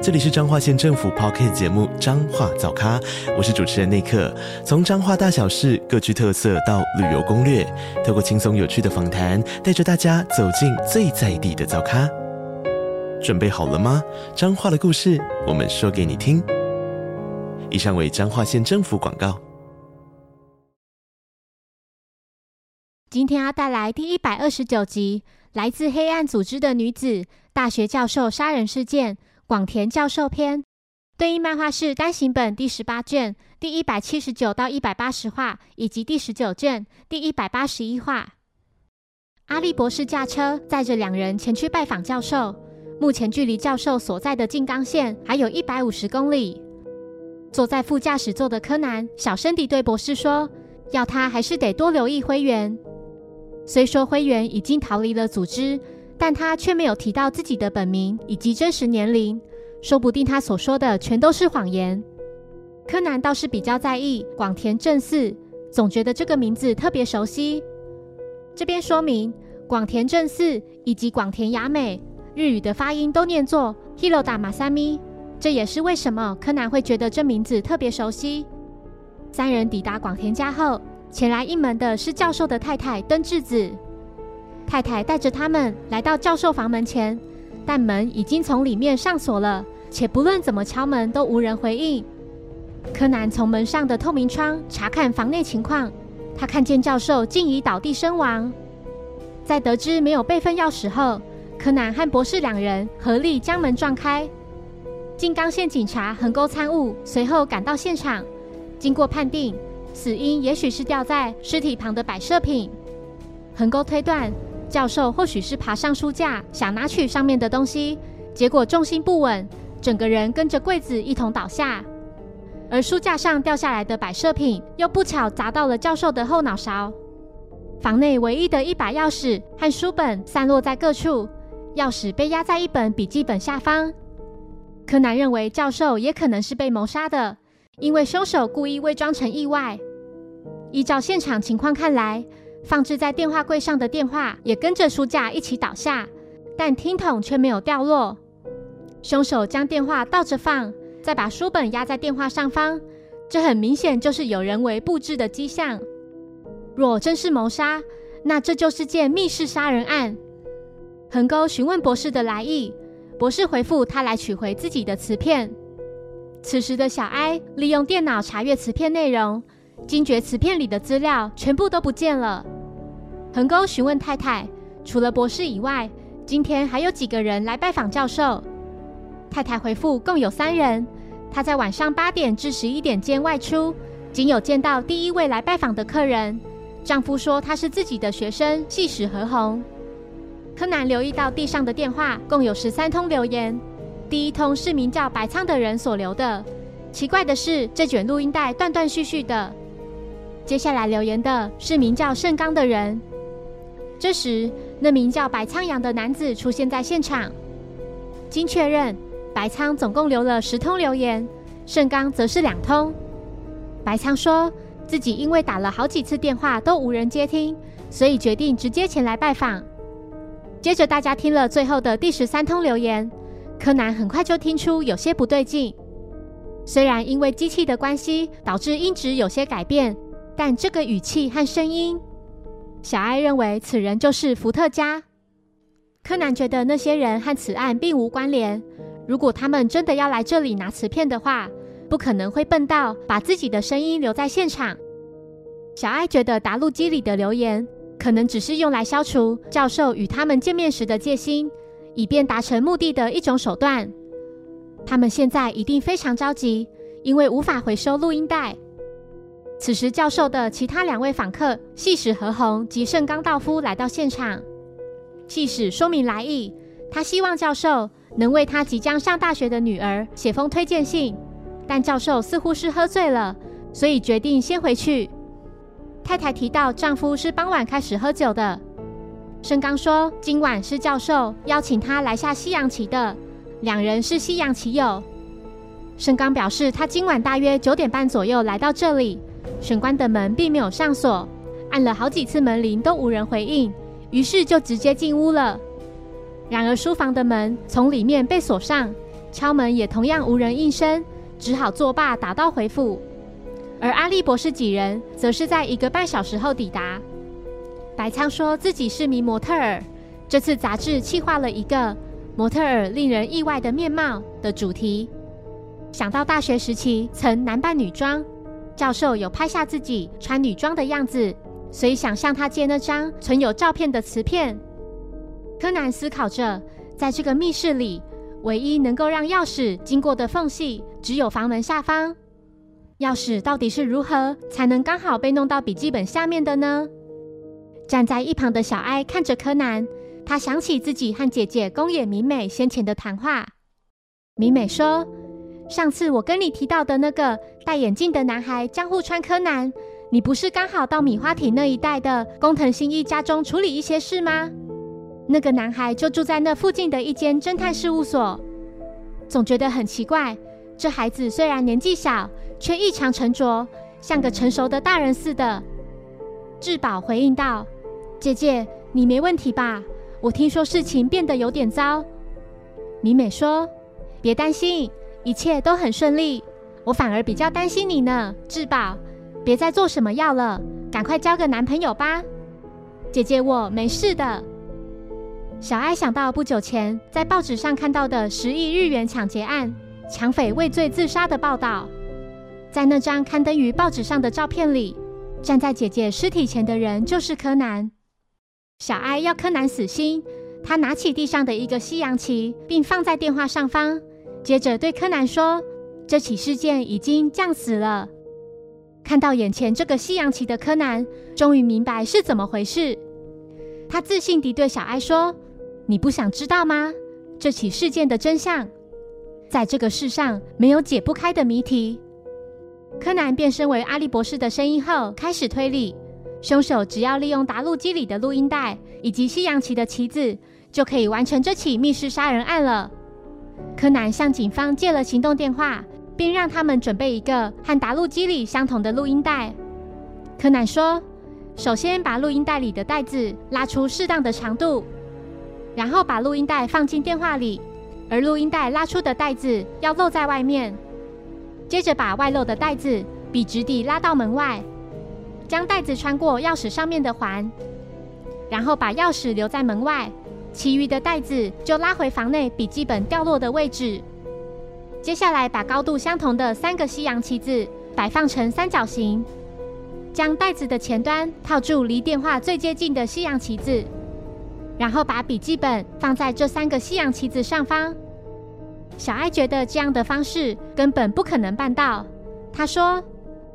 这里是彰化县政府 p o c k t 节目《彰化早咖》，我是主持人内克。从彰化大小事各具特色到旅游攻略，透过轻松有趣的访谈，带着大家走进最在地的早咖。准备好了吗？彰化的故事，我们说给你听。以上为彰化县政府广告。今天要带来第一百二十九集：来自黑暗组织的女子大学教授杀人事件。广田教授篇对应漫画是单行本第十八卷第一百七十九到一百八十话，以及第十九卷第一百八十一话。阿笠博士驾车载着两人前去拜访教授，目前距离教授所在的静冈县还有一百五十公里。坐在副驾驶座的柯南小声地对博士说：“要他还是得多留意灰原。虽说灰原已经逃离了组织。”但他却没有提到自己的本名以及真实年龄，说不定他所说的全都是谎言。柯南倒是比较在意广田正四，总觉得这个名字特别熟悉。这边说明广田正四以及广田雅美日语的发音都念作 Hiroda Masami，这也是为什么柯南会觉得这名字特别熟悉。三人抵达广田家后，前来应门的是教授的太太登智子。太太带着他们来到教授房门前，但门已经从里面上锁了，且不论怎么敲门都无人回应。柯南从门上的透明窗查看房内情况，他看见教授竟已倒地身亡。在得知没有备份钥匙后，柯南和博士两人合力将门撞开。静冈县警察横沟参悟随后赶到现场，经过判定，死因也许是掉在尸体旁的摆设品。横沟推断。教授或许是爬上书架，想拿取上面的东西，结果重心不稳，整个人跟着柜子一同倒下。而书架上掉下来的摆设品又不巧砸到了教授的后脑勺。房内唯一的一把钥匙和书本散落在各处，钥匙被压在一本笔记本下方。柯南认为教授也可能是被谋杀的，因为凶手故意伪装成意外。依照现场情况看来。放置在电话柜上的电话也跟着书架一起倒下，但听筒却没有掉落。凶手将电话倒着放，再把书本压在电话上方，这很明显就是有人为布置的迹象。若真是谋杀，那这就是件密室杀人案。横沟询问博士的来意，博士回复他来取回自己的磁片。此时的小埃利用电脑查阅磁片内容。惊觉磁片里的资料全部都不见了。横沟询问太太，除了博士以外，今天还有几个人来拜访教授？太太回复共有三人。她在晚上八点至十一点间外出，仅有见到第一位来拜访的客人。丈夫说他是自己的学生系史和红。柯南留意到地上的电话共有十三通留言，第一通是名叫白仓的人所留的。奇怪的是，这卷录音带断断续续的。接下来留言的是名叫盛刚的人。这时，那名叫白苍阳的男子出现在现场。经确认，白苍总共留了十通留言，盛刚则是两通。白苍说自己因为打了好几次电话都无人接听，所以决定直接前来拜访。接着，大家听了最后的第十三通留言，柯南很快就听出有些不对劲。虽然因为机器的关系导致音质有些改变。但这个语气和声音，小爱认为此人就是伏特加。柯南觉得那些人和此案并无关联。如果他们真的要来这里拿磁片的话，不可能会笨到把自己的声音留在现场。小爱觉得答录机里的留言可能只是用来消除教授与他们见面时的戒心，以便达成目的的一种手段。他们现在一定非常着急，因为无法回收录音带。此时，教授的其他两位访客细史和红及盛刚道夫来到现场。细史说明来意，他希望教授能为他即将上大学的女儿写封推荐信，但教授似乎是喝醉了，所以决定先回去。太太提到丈夫是傍晚开始喝酒的。盛刚说今晚是教授邀请他来下西洋棋的，两人是西洋棋友。盛刚表示，他今晚大约九点半左右来到这里，玄关的门并没有上锁，按了好几次门铃都无人回应，于是就直接进屋了。然而书房的门从里面被锁上，敲门也同样无人应声，只好作罢打道回府。而阿笠博士几人则是在一个半小时后抵达。白仓说自己是名模特儿，这次杂志企划了一个模特儿令人意外的面貌的主题。想到大学时期曾男扮女装，教授有拍下自己穿女装的样子，所以想向他借那张存有照片的磁片。柯南思考着，在这个密室里，唯一能够让钥匙经过的缝隙，只有房门下方。钥匙到底是如何才能刚好被弄到笔记本下面的呢？站在一旁的小哀看着柯南，他想起自己和姐姐宫野明美先前的谈话。明美说：“上次我跟你提到的那个戴眼镜的男孩江户川柯南，你不是刚好到米花町那一带的工藤新一家中处理一些事吗？”那个男孩就住在那附近的一间侦探事务所，总觉得很奇怪。这孩子虽然年纪小，却异常沉着，像个成熟的大人似的。志保回应道：“姐姐，你没问题吧？我听说事情变得有点糟。”米美说：“别担心，一切都很顺利。我反而比较担心你呢，志保。别再做什么药了，赶快交个男朋友吧。姐姐，我没事的。”小爱想到不久前在报纸上看到的十亿日元抢劫案，抢匪畏罪自杀的报道。在那张刊登于报纸上的照片里，站在姐姐尸体前的人就是柯南。小爱要柯南死心，他拿起地上的一个西洋棋，并放在电话上方，接着对柯南说：“这起事件已经降死了。”看到眼前这个西洋棋的柯南，终于明白是怎么回事。他自信地对小爱说。你不想知道吗？这起事件的真相，在这个世上没有解不开的谜题。柯南变身为阿笠博士的声音后，开始推理：凶手只要利用达录机里的录音带以及西洋棋的棋子，就可以完成这起密室杀人案了。柯南向警方借了行动电话，并让他们准备一个和达录机里相同的录音带。柯南说：“首先把录音带里的带子拉出适当的长度。”然后把录音带放进电话里，而录音带拉出的带子要露在外面。接着把外露的带子笔直地拉到门外，将带子穿过钥匙上面的环，然后把钥匙留在门外，其余的袋子就拉回房内笔记本掉落的位置。接下来把高度相同的三个西洋棋子摆放成三角形，将袋子的前端套住离电话最接近的西洋棋子。然后把笔记本放在这三个西洋棋子上方。小爱觉得这样的方式根本不可能办到。他说：“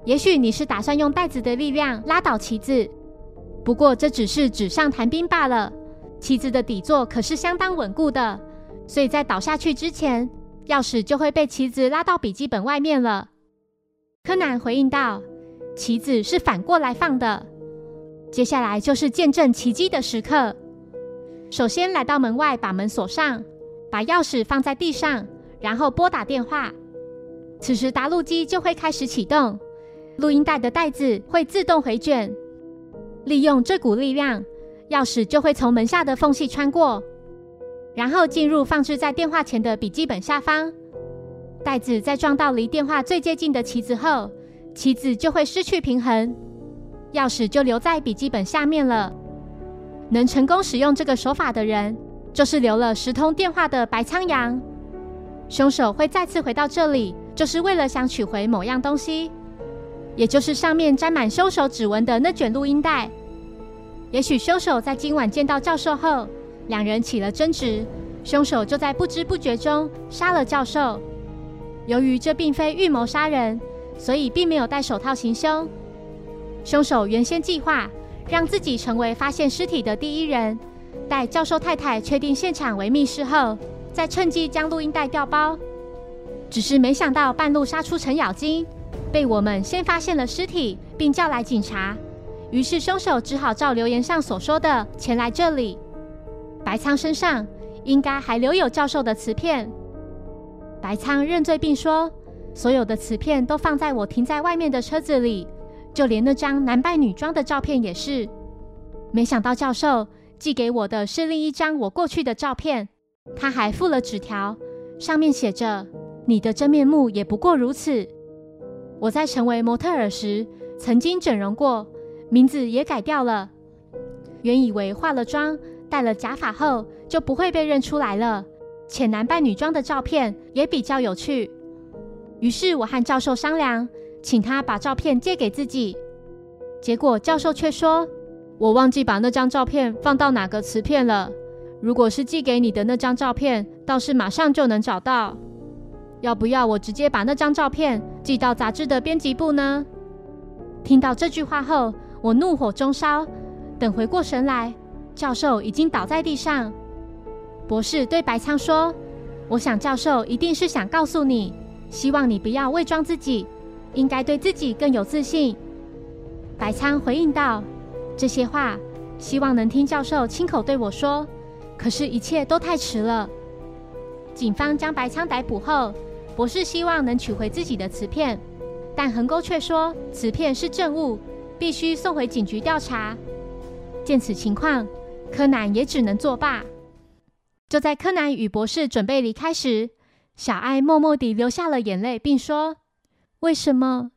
也许你是打算用袋子的力量拉倒棋子，不过这只是纸上谈兵罢了。棋子的底座可是相当稳固的，所以在倒下去之前，钥匙就会被棋子拉到笔记本外面了。”柯南回应道：“棋子是反过来放的。接下来就是见证奇迹的时刻。”首先来到门外，把门锁上，把钥匙放在地上，然后拨打电话。此时答录机就会开始启动，录音带的带子会自动回卷。利用这股力量，钥匙就会从门下的缝隙穿过，然后进入放置在电话前的笔记本下方。袋子在撞到离电话最接近的棋子后，棋子就会失去平衡，钥匙就留在笔记本下面了。能成功使用这个手法的人，就是留了十通电话的白苍阳。凶手会再次回到这里，就是为了想取回某样东西，也就是上面沾满凶手指纹的那卷录音带。也许凶手在今晚见到教授后，两人起了争执，凶手就在不知不觉中杀了教授。由于这并非预谋杀人，所以并没有戴手套行凶。凶手原先计划。让自己成为发现尸体的第一人。待教授太太确定现场为密室后，再趁机将录音带调包。只是没想到半路杀出程咬金，被我们先发现了尸体，并叫来警察。于是凶手只好照留言上所说的前来这里。白仓身上应该还留有教授的磁片。白仓认罪并说，所有的磁片都放在我停在外面的车子里，就连那张男扮女装的照片也是。没想到教授寄给我的是另一张我过去的照片，他还附了纸条，上面写着：“你的真面目也不过如此。”我在成为模特儿时曾经整容过。名字也改掉了。原以为化了妆、戴了假发后就不会被认出来了，且男扮女装的照片也比较有趣。于是我和教授商量，请他把照片借给自己。结果教授却说：“我忘记把那张照片放到哪个磁片了。如果是寄给你的那张照片，倒是马上就能找到。要不要我直接把那张照片寄到杂志的编辑部呢？”听到这句话后。我怒火中烧，等回过神来，教授已经倒在地上。博士对白仓说：“我想教授一定是想告诉你，希望你不要伪装自己，应该对自己更有自信。”白仓回应道：“这些话，希望能听教授亲口对我说。可是，一切都太迟了。警方将白仓逮捕后，博士希望能取回自己的瓷片，但横沟却说瓷片是证物。”必须送回警局调查。见此情况，柯南也只能作罢。就在柯南与博士准备离开时，小爱默默地流下了眼泪，并说：“为什么？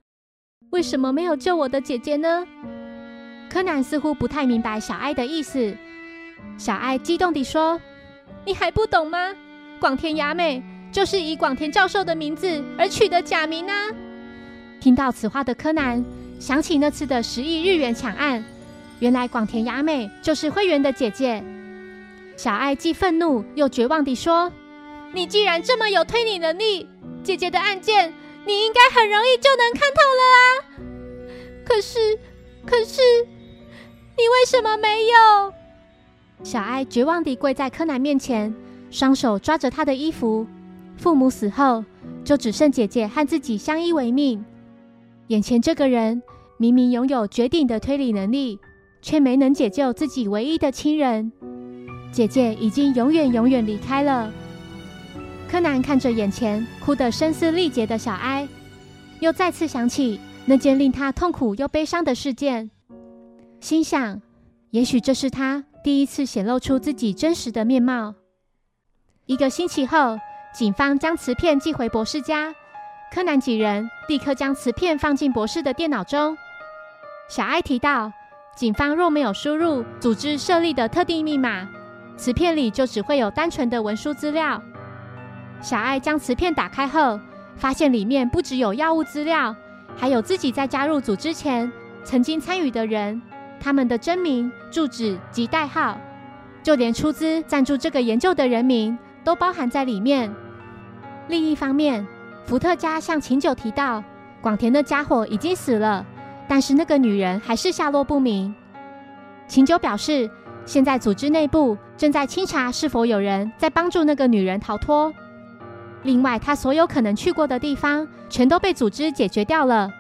为什么没有救我的姐姐呢？”柯南似乎不太明白小爱的意思。小爱激动地说：“你还不懂吗？广田雅美就是以广田教授的名字而取的假名啊！”听到此话的柯南。想起那次的十亿日元抢案，原来广田雅美就是会员的姐姐。小爱既愤怒又绝望地说：“你既然这么有推理能力，姐姐的案件你应该很容易就能看透了啊！可是，可是，你为什么没有？”小爱绝望地跪在柯南面前，双手抓着他的衣服。父母死后，就只剩姐姐和自己相依为命。眼前这个人明明拥有绝顶的推理能力，却没能解救自己唯一的亲人。姐姐已经永远永远离开了。柯南看着眼前哭得声嘶力竭的小哀，又再次想起那件令他痛苦又悲伤的事件，心想：也许这是他第一次显露出自己真实的面貌。一个星期后，警方将磁片寄回博士家。柯南几人立刻将磁片放进博士的电脑中。小艾提到，警方若没有输入组织设立的特定密码，磁片里就只会有单纯的文书资料。小艾将磁片打开后，发现里面不只有药物资料，还有自己在加入组织前曾经参与的人，他们的真名、住址及代号，就连出资赞助这个研究的人名都包含在里面。另一方面，伏特加向秦九提到，广田的家伙已经死了，但是那个女人还是下落不明。秦九表示，现在组织内部正在清查是否有人在帮助那个女人逃脱。另外，他所有可能去过的地方全都被组织解决掉了。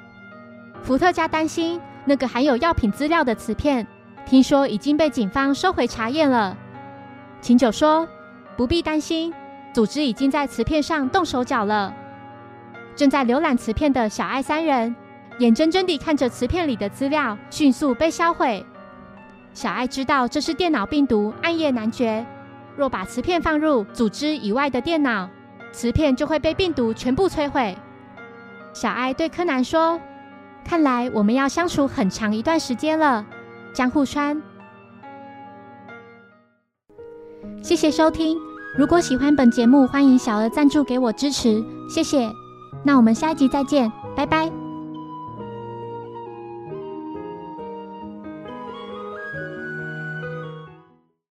伏特加担心那个含有药品资料的磁片，听说已经被警方收回查验了。秦九说，不必担心，组织已经在磁片上动手脚了。正在浏览磁片的小爱三人，眼睁睁地看着磁片里的资料迅速被销毁。小爱知道这是电脑病毒暗夜难绝，若把磁片放入组织以外的电脑，磁片就会被病毒全部摧毁。小爱对柯南说：“看来我们要相处很长一段时间了。”江户川，谢谢收听。如果喜欢本节目，欢迎小额赞助给我支持，谢谢。那我们下一集再见，拜拜。